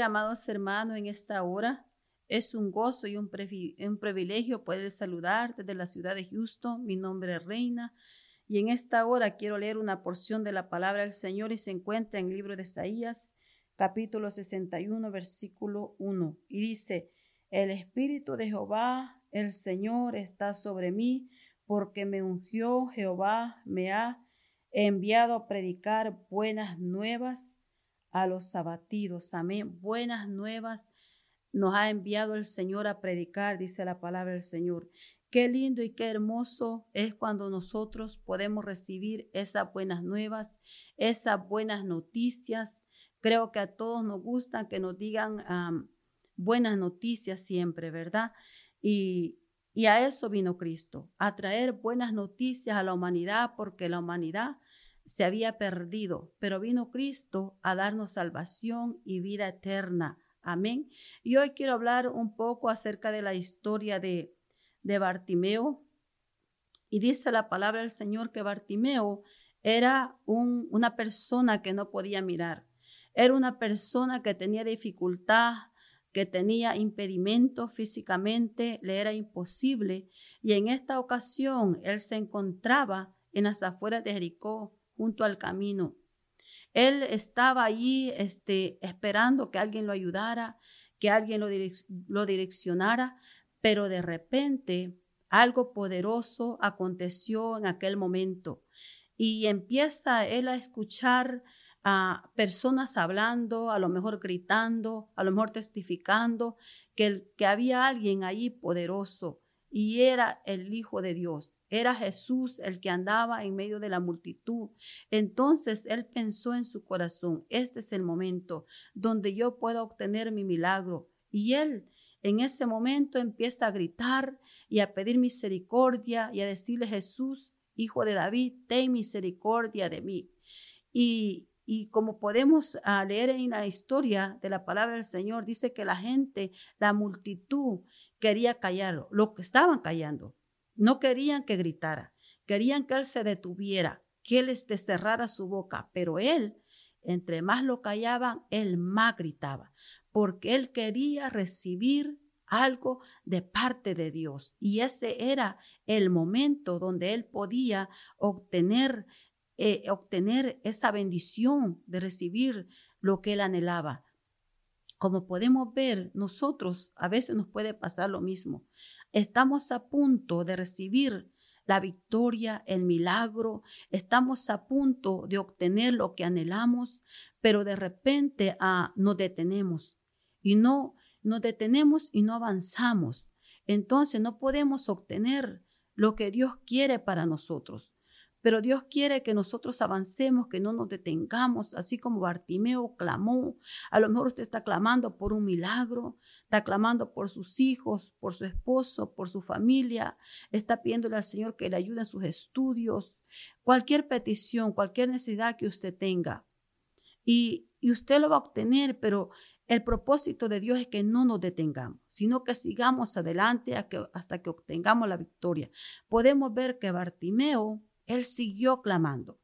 amados hermanos, en esta hora. Es un gozo y un, privilegio poder saludar desde la ciudad de Houston. Mi nombre es Reina. Y en esta hora quiero leer una porción de la palabra del Señor y se encuentra en el libro de Isaías, capítulo 61, versículo 1. Y dice, el Espíritu de Jehová, el Señor, está sobre mí, porque me ungió Jehová, me ha enviado a predicar buenas nuevas a los abatidos. Amén. Buenas nuevas nos ha enviado el Señor a predicar, dice la palabra del Señor. Qué lindo y qué hermoso es cuando nosotros podemos recibir esas buenas nuevas, esas buenas noticias. Creo que a todos nos gusta que nos digan buenas noticias siempre, ¿verdad? Y, y a eso vino Cristo, a traer buenas noticias a la humanidad, porque la humanidad se había perdido, pero vino Cristo a darnos salvación y vida eterna. Amén. Y hoy quiero hablar un poco acerca de la historia de, de Bartimeo. Y dice la palabra del Señor que Bartimeo era un, una persona que no podía mirar. Era una persona que tenía dificultad, que tenía impedimento físicamente, le era imposible. Y en esta ocasión él se encontraba en las afueras de Jericó junto al camino. Él estaba allí este, esperando que alguien lo ayudara, que alguien lo, lo direccionara, pero de repente algo poderoso aconteció en aquel momento y empieza él a escuchar a personas hablando, a lo mejor gritando, a lo mejor testificando que, que había alguien allí poderoso y era el Hijo de Dios. Era Jesús el que andaba en medio de la multitud. Entonces él pensó en su corazón, este es el momento donde yo puedo obtener mi milagro. Y él en ese momento empieza a gritar y a pedir misericordia y a decirle, Jesús, hijo de David, ten misericordia de mí. Y, y como podemos ah, leer en la historia de la palabra del Señor, dice que la gente, la multitud, quería callarlo, lo que estaban callando. No querían que gritara, querían que él se detuviera, que él este cerrara su boca, pero él, entre más lo callaban, él más gritaba, porque él quería recibir algo de parte de Dios. Y ese era el momento donde él podía obtener, eh, obtener esa bendición de recibir lo que él anhelaba. Como podemos ver, nosotros a veces nos puede pasar lo mismo. Estamos a punto de recibir la victoria, el milagro, estamos a punto de obtener lo que anhelamos, pero de repente ah, nos detenemos y no nos detenemos y no avanzamos. Entonces no podemos obtener lo que Dios quiere para nosotros. Pero Dios quiere que nosotros avancemos, que no nos detengamos, así como Bartimeo clamó. A lo mejor usted está clamando por un milagro, está clamando por sus hijos, por su esposo, por su familia, está pidiéndole al Señor que le ayude en sus estudios, cualquier petición, cualquier necesidad que usted tenga. Y, y usted lo va a obtener, pero el propósito de Dios es que no nos detengamos, sino que sigamos adelante hasta que obtengamos la victoria. Podemos ver que Bartimeo él siguió clamando.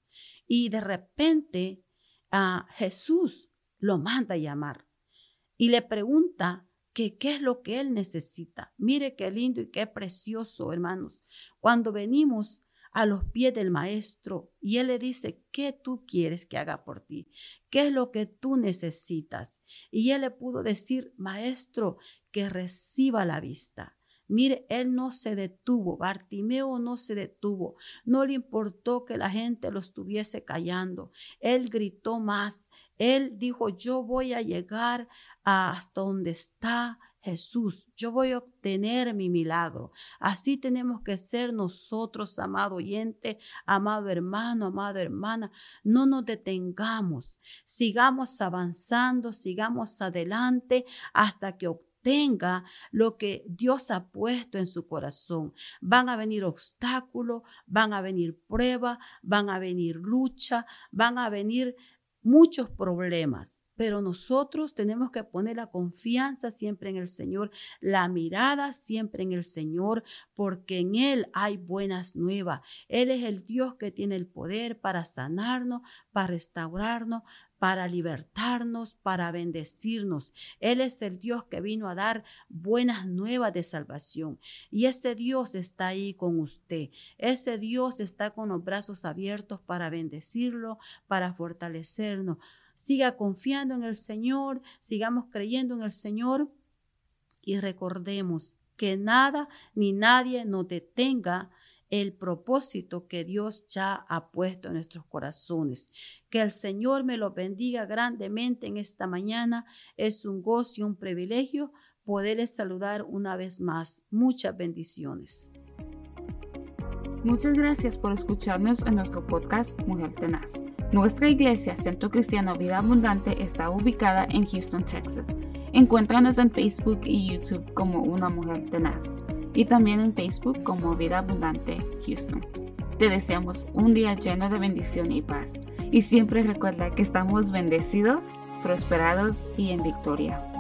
Y de repente a Jesús lo manda a llamar y le pregunta que qué es lo que él necesita. Mire qué lindo y qué precioso, hermanos. Cuando venimos a los pies del maestro y él le dice, ¿qué tú quieres que haga por ti? ¿Qué es lo que tú necesitas? Y él le pudo decir, maestro, que reciba la vista. Mire, él no se detuvo, Bartimeo no se detuvo, no le importó que la gente lo estuviese callando, él gritó más, él dijo, yo voy a llegar hasta donde está Jesús, yo voy a obtener mi milagro. Así tenemos que ser nosotros, amado oyente, amado hermano, amada hermana. No nos detengamos, sigamos avanzando, sigamos adelante hasta que obtenemos tenga lo que Dios ha puesto en su corazón. Van a venir obstáculos, van a venir pruebas, van a venir lucha, van a venir muchos problemas. Pero nosotros tenemos que poner la confianza siempre en el Señor, la mirada siempre en el Señor, porque en Él hay buenas nuevas. Él es el Dios que tiene el poder para sanarnos, para restaurarnos, para libertarnos, para bendecirnos. Él es el Dios que vino a dar buenas nuevas de salvación. Y ese Dios está ahí con usted. Ese Dios está con los brazos abiertos para bendecirlo, para fortalecernos. Siga confiando en el Señor, sigamos creyendo en el Señor y recordemos que nada ni nadie nos detenga el propósito que Dios ya ha puesto en nuestros corazones. Que el Señor me lo bendiga grandemente en esta mañana. Es un gozo y un privilegio poderles saludar una vez más. Muchas bendiciones. Muchas gracias por escucharnos en nuestro podcast Mujer Tenaz. Nuestra iglesia, Centro Cristiano Vida Abundante, está ubicada en Houston, Texas. Encuéntranos en Facebook y YouTube como Una Mujer Tenaz y también en Facebook como Vida Abundante Houston. Te deseamos un día lleno de bendición y paz. Y siempre recuerda que estamos bendecidos, prosperados y en victoria.